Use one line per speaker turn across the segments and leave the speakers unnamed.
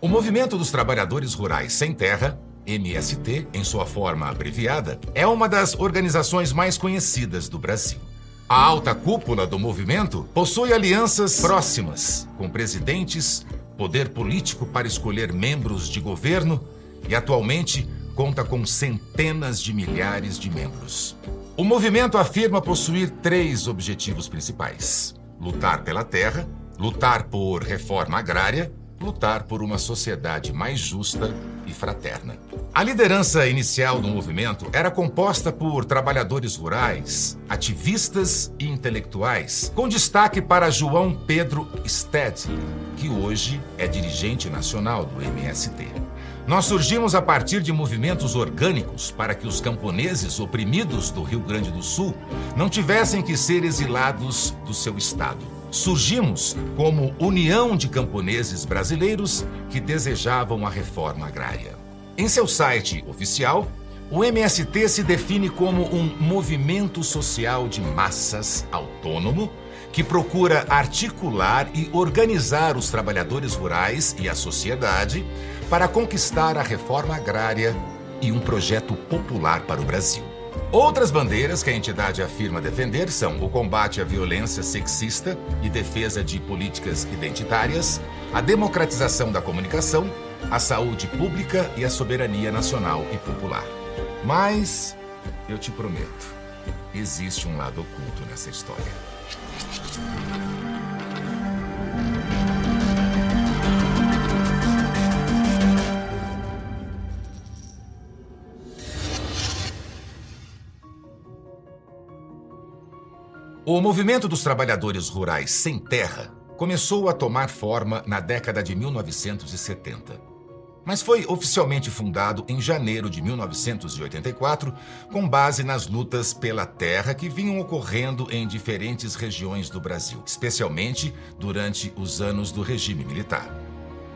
O Movimento dos Trabalhadores Rurais Sem Terra, MST, em sua forma abreviada, é uma das organizações mais conhecidas do Brasil. A alta cúpula do movimento possui alianças próximas com presidentes, poder político para escolher membros de governo e atualmente conta com centenas de milhares de membros. O movimento afirma possuir três objetivos principais: lutar pela terra, lutar por reforma agrária, lutar por uma sociedade mais justa e fraterna. A liderança inicial do movimento era composta por trabalhadores rurais, ativistas e intelectuais, com destaque para João Pedro Stedley, que hoje é dirigente nacional do MST. Nós surgimos a partir de movimentos orgânicos para que os camponeses oprimidos do Rio Grande do Sul não tivessem que ser exilados do seu estado. Surgimos como União de Camponeses Brasileiros que desejavam a reforma agrária. Em seu site oficial, o MST se define como um movimento social de massas autônomo que procura articular e organizar os trabalhadores rurais e a sociedade para conquistar a reforma agrária e um projeto popular para o Brasil. Outras bandeiras que a entidade afirma defender são o combate à violência sexista e defesa de políticas identitárias, a democratização da comunicação a saúde pública e a soberania nacional e popular. Mas, eu te prometo, existe um lado oculto nessa história. O movimento dos trabalhadores rurais sem terra começou a tomar forma na década de 1970 mas foi oficialmente fundado em janeiro de 1984, com base nas lutas pela terra que vinham ocorrendo em diferentes regiões do Brasil, especialmente durante os anos do regime militar.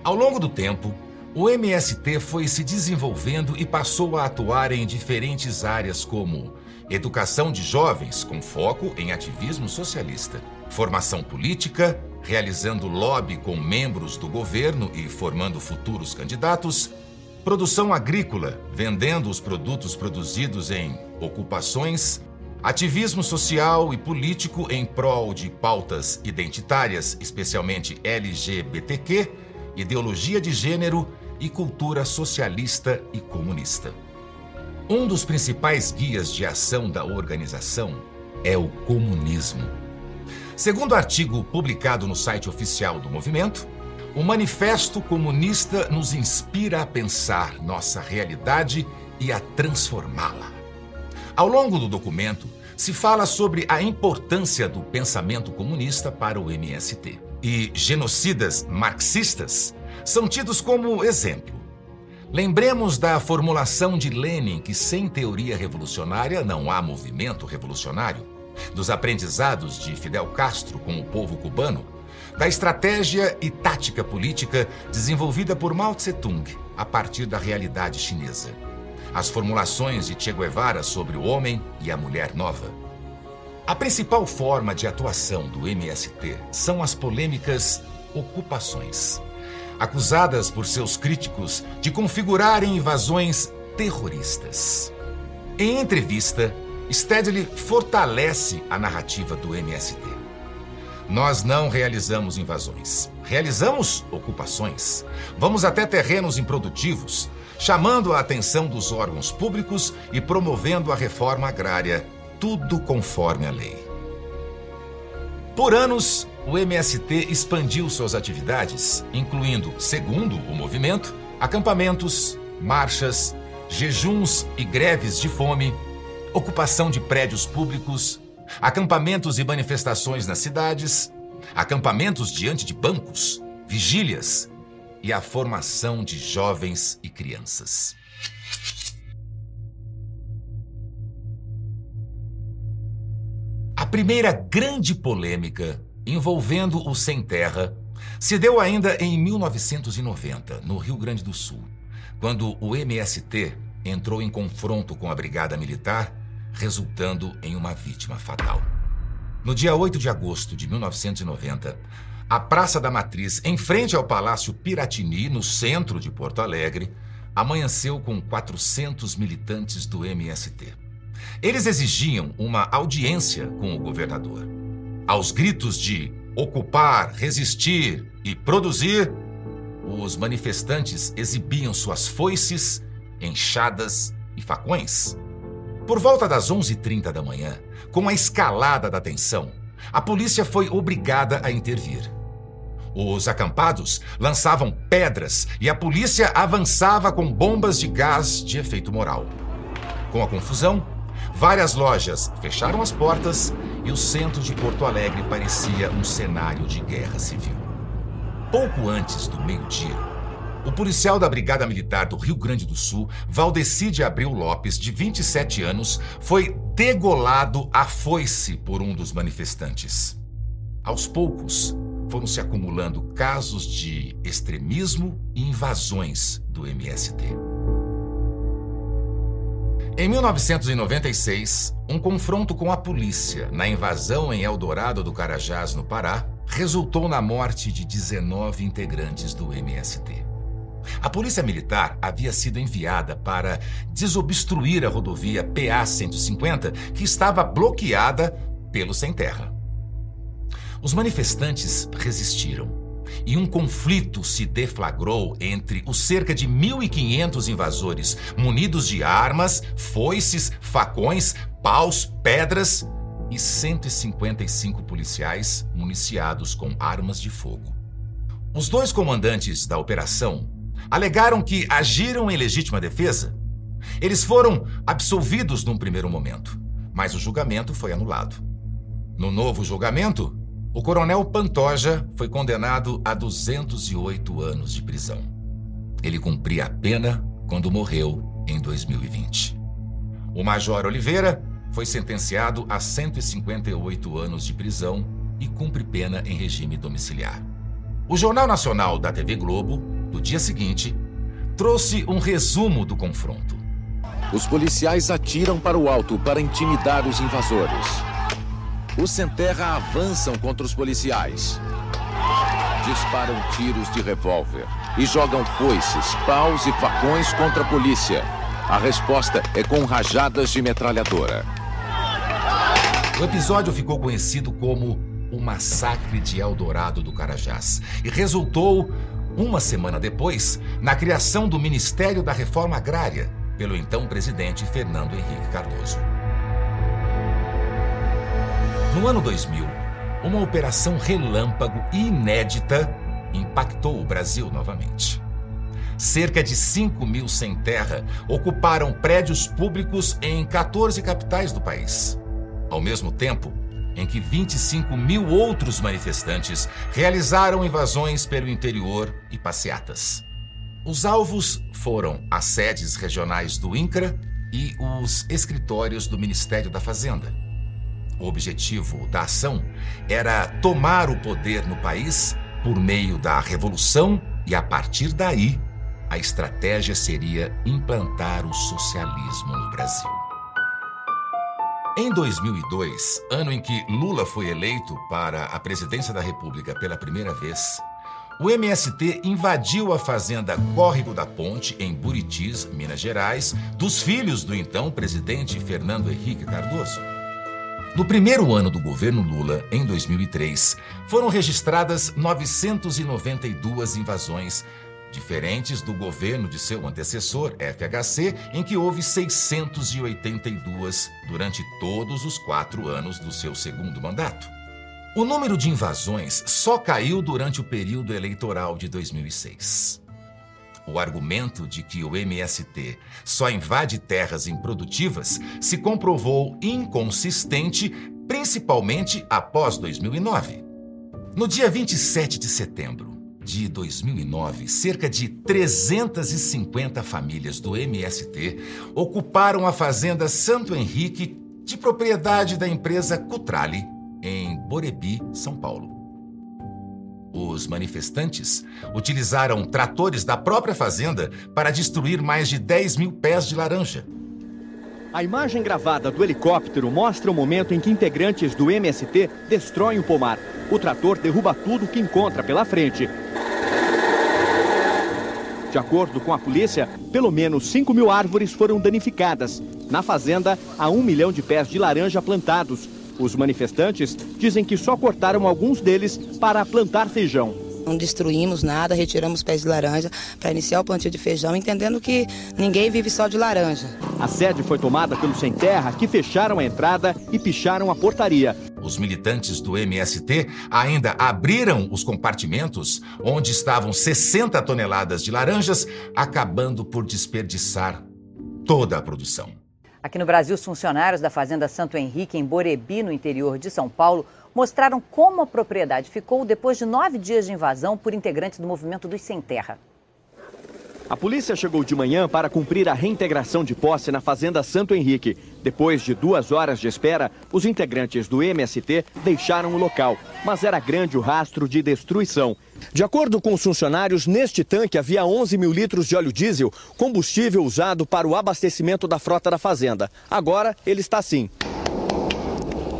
Ao longo do tempo, o MST foi se desenvolvendo e passou a atuar em diferentes áreas como educação de jovens com foco em ativismo socialista, formação política, realizando lobby com membros do governo e formando futuros candidatos, produção agrícola, vendendo os produtos produzidos em ocupações, ativismo social e político em prol de pautas identitárias, especialmente LGBTQ, ideologia de gênero e cultura socialista e comunista. Um dos principais guias de ação da organização é o comunismo Segundo artigo publicado no site oficial do movimento, o Manifesto Comunista nos inspira a pensar nossa realidade e a transformá-la. Ao longo do documento, se fala sobre a importância do pensamento comunista para o MST. E genocidas marxistas são tidos como exemplo. Lembremos da formulação de Lenin que sem teoria revolucionária não há movimento revolucionário. Dos aprendizados de Fidel Castro com o povo cubano, da estratégia e tática política desenvolvida por Mao Tse-tung a partir da realidade chinesa, as formulações de Che Guevara sobre o homem e a mulher nova. A principal forma de atuação do MST são as polêmicas ocupações, acusadas por seus críticos de configurarem invasões terroristas. Em entrevista, Stedley fortalece a narrativa do MST. Nós não realizamos invasões, realizamos ocupações. Vamos até terrenos improdutivos, chamando a atenção dos órgãos públicos e promovendo a reforma agrária, tudo conforme a lei. Por anos, o MST expandiu suas atividades, incluindo, segundo o movimento, acampamentos, marchas, jejuns e greves de fome ocupação de prédios públicos, acampamentos e manifestações nas cidades, acampamentos diante de bancos, vigílias e a formação de jovens e crianças. A primeira grande polêmica envolvendo o Sem Terra se deu ainda em 1990, no Rio Grande do Sul, quando o MST entrou em confronto com a Brigada Militar resultando em uma vítima fatal. No dia 8 de agosto de 1990, a Praça da Matriz, em frente ao Palácio Piratini, no centro de Porto Alegre, amanheceu com 400 militantes do MST. Eles exigiam uma audiência com o governador. Aos gritos de ocupar, resistir e produzir, os manifestantes exibiam suas foices, enxadas e facões. Por volta das 11h30 da manhã, com a escalada da tensão, a polícia foi obrigada a intervir. Os acampados lançavam pedras e a polícia avançava com bombas de gás de efeito moral. Com a confusão, várias lojas fecharam as portas e o centro de Porto Alegre parecia um cenário de guerra civil. Pouco antes do meio-dia, o policial da Brigada Militar do Rio Grande do Sul, Valdecide Abreu Lopes, de 27 anos, foi degolado à foice por um dos manifestantes. Aos poucos, foram se acumulando casos de extremismo e invasões do MST. Em 1996, um confronto com a polícia na invasão em Eldorado do Carajás, no Pará, resultou na morte de 19 integrantes do MST. A Polícia Militar havia sido enviada para desobstruir a rodovia PA-150, que estava bloqueada pelo sem terra. Os manifestantes resistiram e um conflito se deflagrou entre os cerca de 1.500 invasores munidos de armas, foices, facões, paus, pedras e 155 policiais municiados com armas de fogo. Os dois comandantes da operação alegaram que agiram em legítima defesa. Eles foram absolvidos num primeiro momento, mas o julgamento foi anulado. No novo julgamento, o coronel Pantoja foi condenado a 208 anos de prisão. Ele cumpria a pena quando morreu em 2020. O Major Oliveira foi sentenciado a 158 anos de prisão e cumpre pena em regime domiciliar. O Jornal Nacional da TV Globo, do dia seguinte, trouxe um resumo do confronto.
Os policiais atiram para o alto para intimidar os invasores. Os sem terra avançam contra os policiais. Disparam tiros de revólver e jogam foices, paus e facões contra a polícia. A resposta é com rajadas de metralhadora.
O episódio ficou conhecido como o Massacre de Eldorado do Carajás e resultou, uma semana depois, na criação do Ministério da Reforma Agrária pelo então presidente Fernando Henrique Cardoso. No ano 2000, uma operação relâmpago inédita impactou o Brasil novamente. Cerca de 5 mil sem terra ocuparam prédios públicos em 14 capitais do país. Ao mesmo tempo em que 25 mil outros manifestantes realizaram invasões pelo interior e passeatas. Os alvos foram as sedes regionais do INCRA e os escritórios do Ministério da Fazenda. O objetivo da ação era tomar o poder no país por meio da revolução e, a partir daí, a estratégia seria implantar o socialismo no Brasil. Em 2002, ano em que Lula foi eleito para a presidência da República pela primeira vez, o MST invadiu a fazenda Córrego da Ponte, em Buritis, Minas Gerais, dos filhos do então presidente Fernando Henrique Cardoso. No primeiro ano do governo Lula, em 2003, foram registradas 992 invasões, diferentes do governo de seu antecessor, FHC, em que houve 682 durante todos os quatro anos do seu segundo mandato. O número de invasões só caiu durante o período eleitoral de 2006. O argumento de que o MST só invade terras improdutivas se comprovou inconsistente, principalmente após 2009. No dia 27 de setembro de 2009, cerca de 350 famílias do MST ocuparam a fazenda Santo Henrique, de propriedade da empresa Cutrale, em Borebi, São Paulo. Os manifestantes utilizaram tratores da própria fazenda para destruir mais de 10 mil pés de laranja.
A imagem gravada do helicóptero mostra o momento em que integrantes do MST destroem o pomar. O trator derruba tudo que encontra pela frente. De acordo com a polícia, pelo menos 5 mil árvores foram danificadas. Na fazenda, há um milhão de pés de laranja plantados. Os manifestantes dizem que só cortaram alguns deles para plantar feijão.
Não destruímos nada, retiramos pés de laranja para iniciar o plantio de feijão, entendendo que ninguém vive só de laranja.
A sede foi tomada pelos sem terra, que fecharam a entrada e picharam a portaria.
Os militantes do MST ainda abriram os compartimentos onde estavam 60 toneladas de laranjas, acabando por desperdiçar toda a produção.
Aqui no Brasil, os funcionários da Fazenda Santo Henrique, em Borebi, no interior de São Paulo, mostraram como a propriedade ficou depois de nove dias de invasão por integrantes do movimento dos Sem Terra.
A polícia chegou de manhã para cumprir a reintegração de posse na Fazenda Santo Henrique. Depois de duas horas de espera, os integrantes do MST deixaram o local, mas era grande o rastro de destruição. De acordo com os funcionários, neste tanque havia 11 mil litros de óleo diesel, combustível usado para o abastecimento da frota da fazenda. Agora ele está assim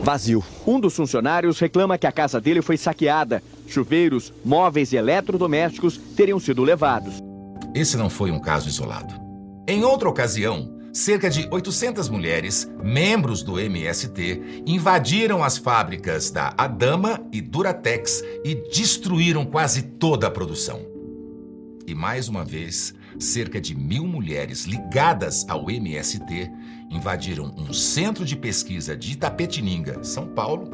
vazio. Um dos funcionários reclama que a casa dele foi saqueada. Chuveiros, móveis e eletrodomésticos teriam sido levados.
Esse não foi um caso isolado. Em outra ocasião, cerca de 800 mulheres, membros do MST, invadiram as fábricas da Adama e Duratex e destruíram quase toda a produção. E mais uma vez, cerca de mil mulheres ligadas ao MST invadiram um centro de pesquisa de Itapetininga, São Paulo,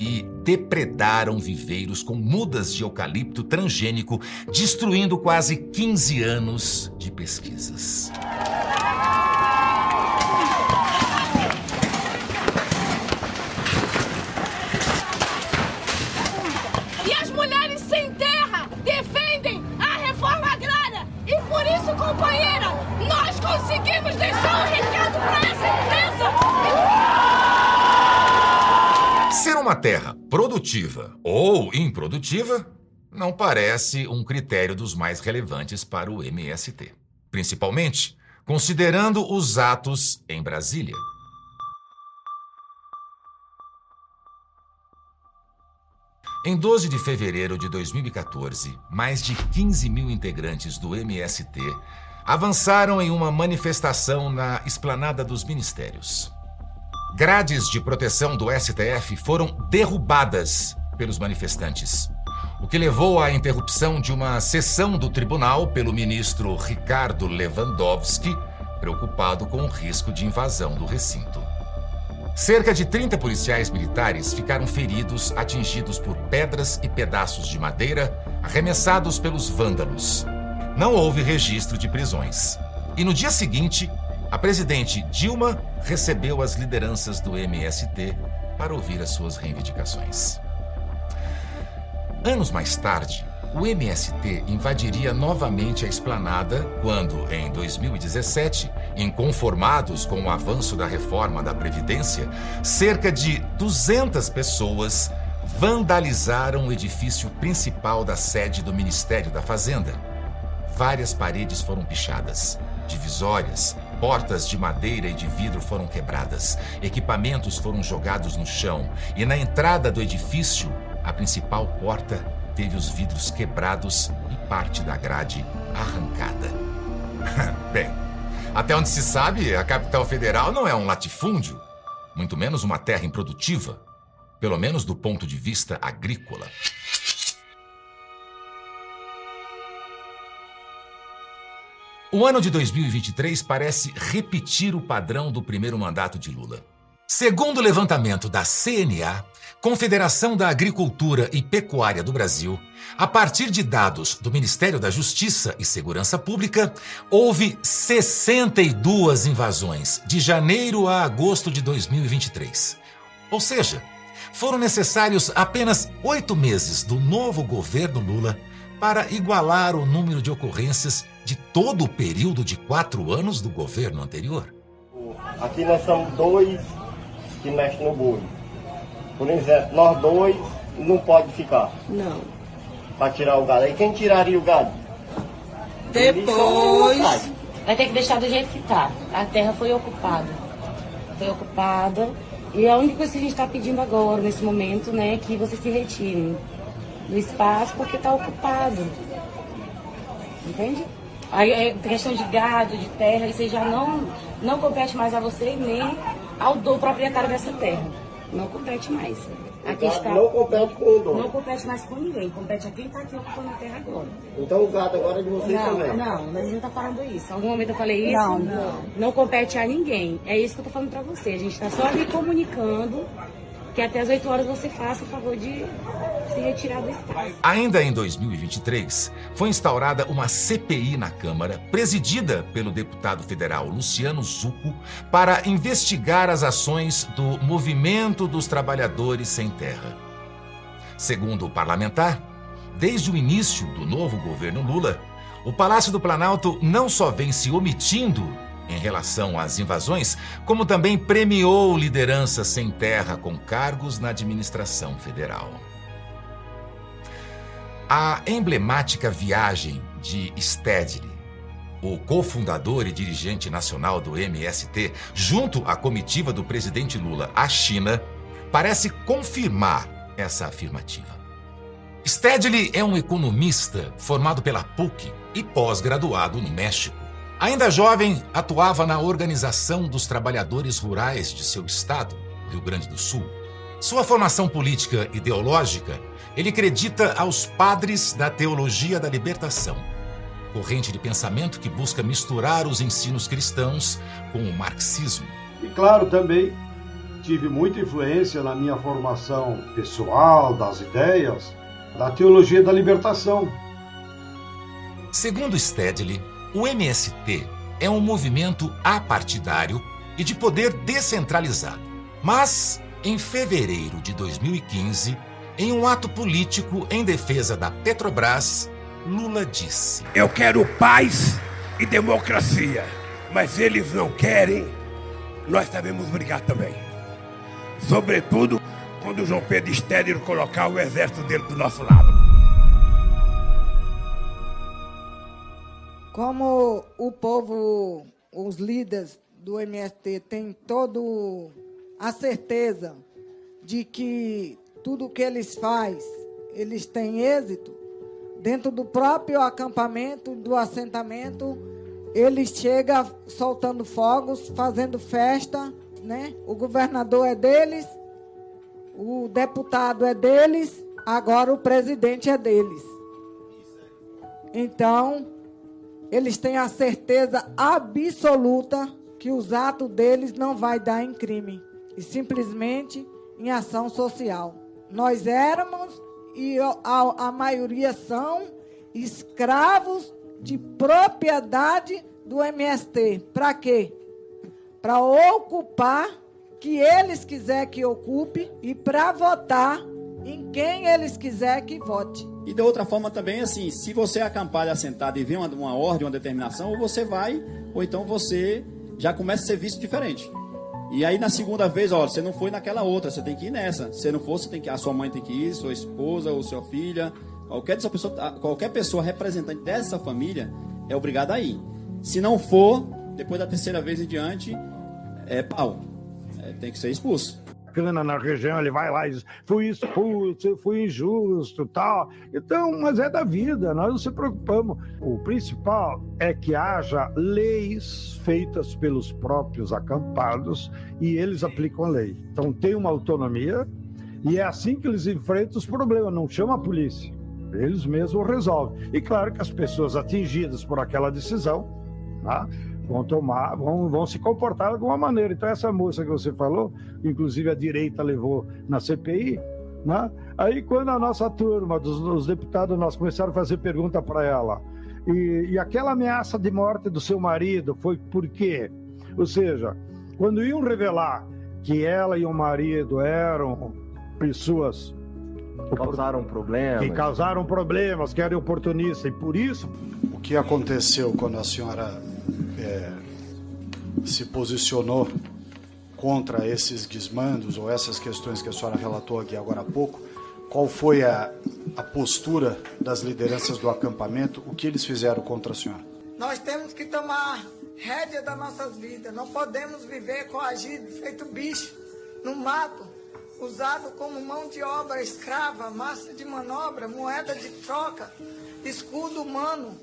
e depredaram viveiros com mudas de eucalipto transgênico, destruindo quase 15 anos de pesquisas.
conseguimos deixar um recado para essa
empresa! Ser uma terra produtiva ou improdutiva não parece um critério dos mais relevantes para o MST. Principalmente considerando os atos em Brasília. Em 12 de fevereiro de 2014, mais de 15 mil integrantes do MST avançaram em uma manifestação na esplanada dos ministérios. Grades de proteção do STF foram derrubadas pelos manifestantes, o que levou à interrupção de uma sessão do tribunal pelo ministro Ricardo Lewandowski, preocupado com o risco de invasão do recinto. Cerca de 30 policiais militares ficaram feridos, atingidos por pedras e pedaços de madeira arremessados pelos vândalos não houve registro de prisões. E no dia seguinte, a presidente Dilma recebeu as lideranças do MST para ouvir as suas reivindicações. Anos mais tarde, o MST invadiria novamente a esplanada quando, em 2017, inconformados com o avanço da reforma da Previdência, cerca de 200 pessoas vandalizaram o edifício principal da sede do Ministério da Fazenda Várias paredes foram pichadas, divisórias, portas de madeira e de vidro foram quebradas, equipamentos foram jogados no chão e na entrada do edifício, a principal porta teve os vidros quebrados e parte da grade arrancada. Bem, até onde se sabe, a capital federal não é um latifúndio, muito menos uma terra improdutiva, pelo menos do ponto de vista agrícola. O ano de 2023 parece repetir o padrão do primeiro mandato de Lula. Segundo o levantamento da CNA, Confederação da Agricultura e Pecuária do Brasil, a partir de dados do Ministério da Justiça e Segurança Pública, houve 62 invasões de janeiro a agosto de 2023. Ou seja, foram necessários apenas oito meses do novo governo Lula para igualar o número de ocorrências de todo o período de quatro anos do governo anterior?
Aqui nós somos dois que mexem no boi. Por exemplo, nós dois não pode ficar.
Não.
Para tirar o gado. Aí quem tiraria o gado?
Depois.
Vai ter que deixar do jeito que está. A terra foi ocupada.
foi ocupada. E a única coisa que a gente está pedindo agora, nesse momento, né, é que vocês se retirem do espaço porque está ocupado. Entende? Aí é questão de gado, de terra, isso já não, não compete mais a você nem ao do proprietário dessa terra. Não compete mais. A questão,
Não compete com o dono.
não compete mais com ninguém, compete a quem está aqui ocupando a terra agora.
Então o gado agora é de vocês
Não,
também.
não, a gente não está falando isso. Em algum momento eu falei isso?
Não,
não. Não compete a ninguém. É isso que eu tô falando para você. A gente está só lhe comunicando que até as 8 horas você faça o favor de
Ainda em 2023, foi instaurada uma CPI na Câmara, presidida pelo deputado federal Luciano Zucco, para investigar as ações do Movimento dos Trabalhadores Sem Terra. Segundo o parlamentar, desde o início do novo governo Lula, o Palácio do Planalto não só vem se omitindo em relação às invasões, como também premiou lideranças sem terra com cargos na administração federal. A emblemática viagem de Stedley, o cofundador e dirigente nacional do MST, junto à comitiva do presidente Lula à China, parece confirmar essa afirmativa. Stedley é um economista formado pela PUC e pós-graduado no México. Ainda jovem, atuava na Organização dos Trabalhadores Rurais de seu estado, Rio Grande do Sul. Sua formação política ideológica, ele acredita aos padres da teologia da libertação, corrente de pensamento que busca misturar os ensinos cristãos com o marxismo.
E claro, também tive muita influência na minha formação pessoal, das ideias, da teologia da libertação.
Segundo Stedley, o MST é um movimento apartidário e de poder descentralizado. Mas, em fevereiro de 2015, em um ato político em defesa da Petrobras, Lula disse:
Eu quero paz e democracia, mas eles não querem, nós sabemos brigar também. Sobretudo quando o João Pedro Estéreo colocar o exército dele do nosso lado.
Como o povo, os líderes do MST têm toda a certeza de que tudo que eles fazem, eles têm êxito, dentro do próprio acampamento, do assentamento, eles chegam soltando fogos, fazendo festa, né? O governador é deles, o deputado é deles, agora o presidente é deles. Então, eles têm a certeza absoluta que os atos deles não vai dar em crime, e simplesmente em ação social. Nós éramos e a, a maioria são escravos de propriedade do MST. Para quê? Para ocupar que eles quiser que ocupe e para votar em quem eles quiser que vote.
E de outra forma também, assim, se você acampar assentado e vê uma, uma ordem, uma determinação, ou você vai, ou então você já começa a ser visto diferente. E aí na segunda vez, olha, você não foi naquela outra, você tem que ir nessa. Se não for, você tem que, a sua mãe tem que ir, sua esposa ou sua filha, qualquer pessoa, qualquer pessoa representante dessa família é obrigada a ir. Se não for, depois da terceira vez em diante, é pau. É, tem que ser expulso
bacana na região, ele vai lá e diz, fui expulso, fui injusto, tal. Então, mas é da vida, nós não se preocupamos. O principal é que haja leis feitas pelos próprios acampados e eles aplicam a lei. Então tem uma autonomia e é assim que eles enfrentam os problemas, não chama a polícia. Eles mesmos resolvem. E claro que as pessoas atingidas por aquela decisão, tá? Vão tomar, vão, vão se comportar de alguma maneira. Então, essa moça que você falou, inclusive a direita levou na CPI, né? aí quando a nossa turma, dos, dos deputados, nós começaram a fazer pergunta para ela, e, e aquela ameaça de morte do seu marido foi por quê? Ou seja, quando iam revelar que ela e o marido eram pessoas
causaram problemas.
Que causaram problemas, que eram oportunistas, e por isso.
O que aconteceu quando a senhora é, se posicionou contra esses desmandos ou essas questões que a senhora relatou aqui agora há pouco, qual foi a, a postura das lideranças do acampamento, o que eles fizeram contra a senhora?
Nós temos que tomar rédea das nossas vidas. Não podemos viver coagido, feito bicho, no mato, usado como mão de obra escrava, massa de manobra, moeda de troca, escudo humano.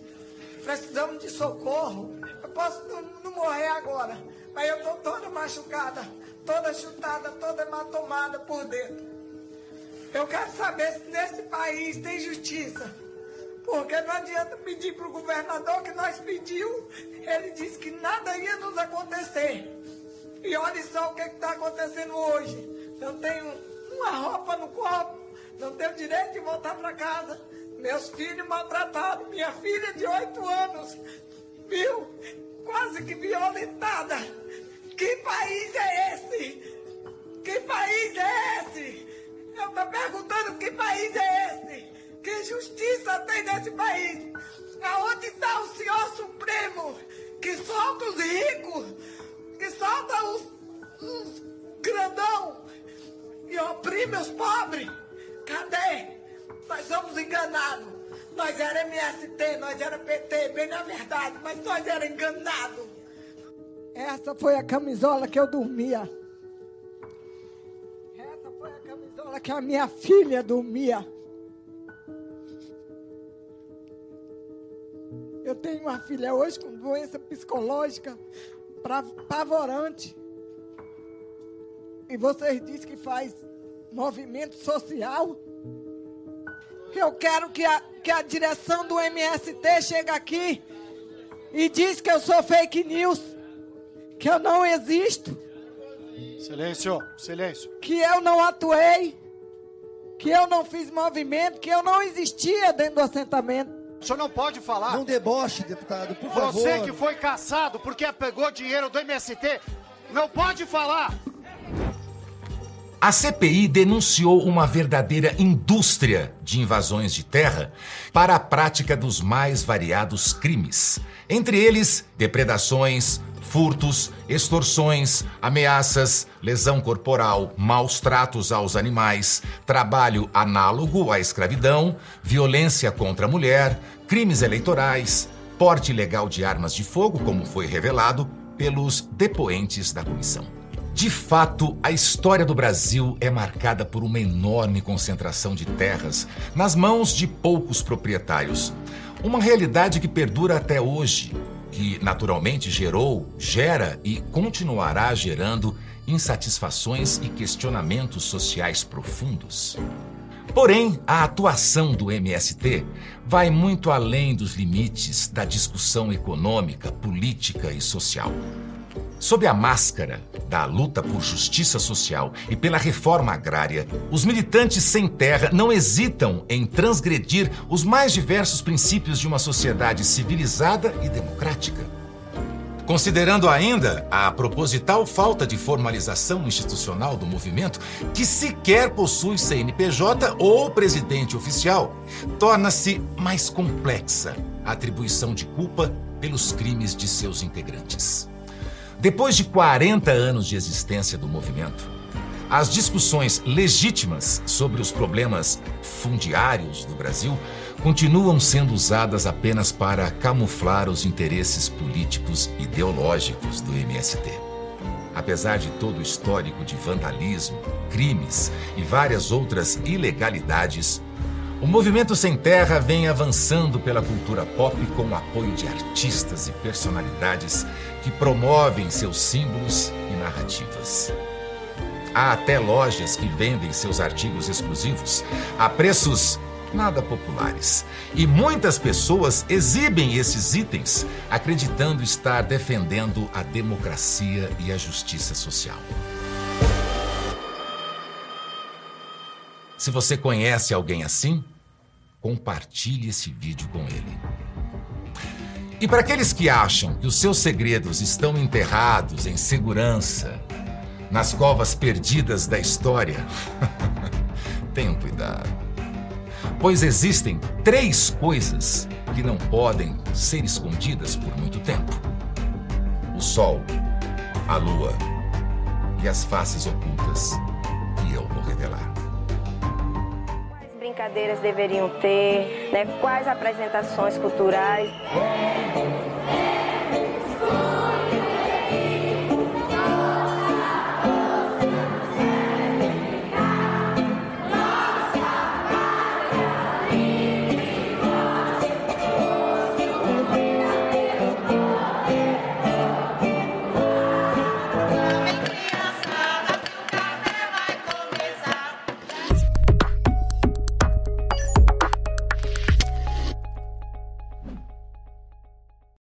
Precisamos de socorro. Eu posso não, não morrer agora, mas eu estou toda machucada, toda chutada, toda hematomada por dentro. Eu quero saber se nesse país tem justiça. Porque não adianta pedir para o governador que nós pediu. Ele disse que nada ia nos acontecer. E olha só o que está acontecendo hoje. Eu tenho uma roupa no corpo, não tenho direito de voltar para casa. Meus filhos maltratados, minha filha de oito anos, viu? Quase que violentada. Que país é esse? Que país é esse? Eu estou perguntando que país é esse? Que justiça tem nesse país? Aonde está o Senhor Supremo que solta os ricos, que solta os, os grandão e oprime os pobres? Cadê? Nós somos enganados. Nós era MST, nós era PT, bem na verdade, mas nós era enganados. Essa foi a camisola que eu dormia. Essa foi a camisola que a minha filha dormia. Eu tenho uma filha hoje com doença psicológica pavorante. E vocês dizem que faz movimento social. Eu quero que a, que a direção do MST chegue aqui e diz que eu sou fake news, que eu não existo.
Silêncio, silêncio.
Que eu não atuei, que eu não fiz movimento, que eu não existia dentro do assentamento.
O senhor não pode falar.
Não deboche, deputado, por favor.
Você que foi caçado porque pegou dinheiro do MST, não pode falar.
A CPI denunciou uma verdadeira indústria de invasões de terra para a prática dos mais variados crimes. Entre eles, depredações, furtos, extorsões, ameaças, lesão corporal, maus tratos aos animais, trabalho análogo à escravidão, violência contra a mulher, crimes eleitorais, porte ilegal de armas de fogo, como foi revelado pelos depoentes da comissão. De fato, a história do Brasil é marcada por uma enorme concentração de terras nas mãos de poucos proprietários. Uma realidade que perdura até hoje que naturalmente gerou, gera e continuará gerando insatisfações e questionamentos sociais profundos. Porém, a atuação do MST vai muito além dos limites da discussão econômica, política e social. Sob a máscara da luta por justiça social e pela reforma agrária, os militantes sem terra não hesitam em transgredir os mais diversos princípios de uma sociedade civilizada e democrática. Considerando ainda a proposital falta de formalização institucional do movimento, que sequer possui CNPJ ou presidente oficial, torna-se mais complexa a atribuição de culpa pelos crimes de seus integrantes. Depois de 40 anos de existência do movimento, as discussões legítimas sobre os problemas fundiários do Brasil continuam sendo usadas apenas para camuflar os interesses políticos ideológicos do MST. Apesar de todo o histórico de vandalismo, crimes e várias outras ilegalidades, o movimento Sem Terra vem avançando pela cultura pop com o apoio de artistas e personalidades que promovem seus símbolos e narrativas. Há até lojas que vendem seus artigos exclusivos a preços nada populares. E muitas pessoas exibem esses itens acreditando estar defendendo a democracia e a justiça social. Se você conhece alguém assim, compartilhe esse vídeo com ele. E para aqueles que acham que os seus segredos estão enterrados em segurança nas covas perdidas da história, tenham cuidado. Pois existem três coisas que não podem ser escondidas por muito tempo: o Sol, a Lua e as faces ocultas
brincadeiras deveriam ter, né? quais apresentações culturais.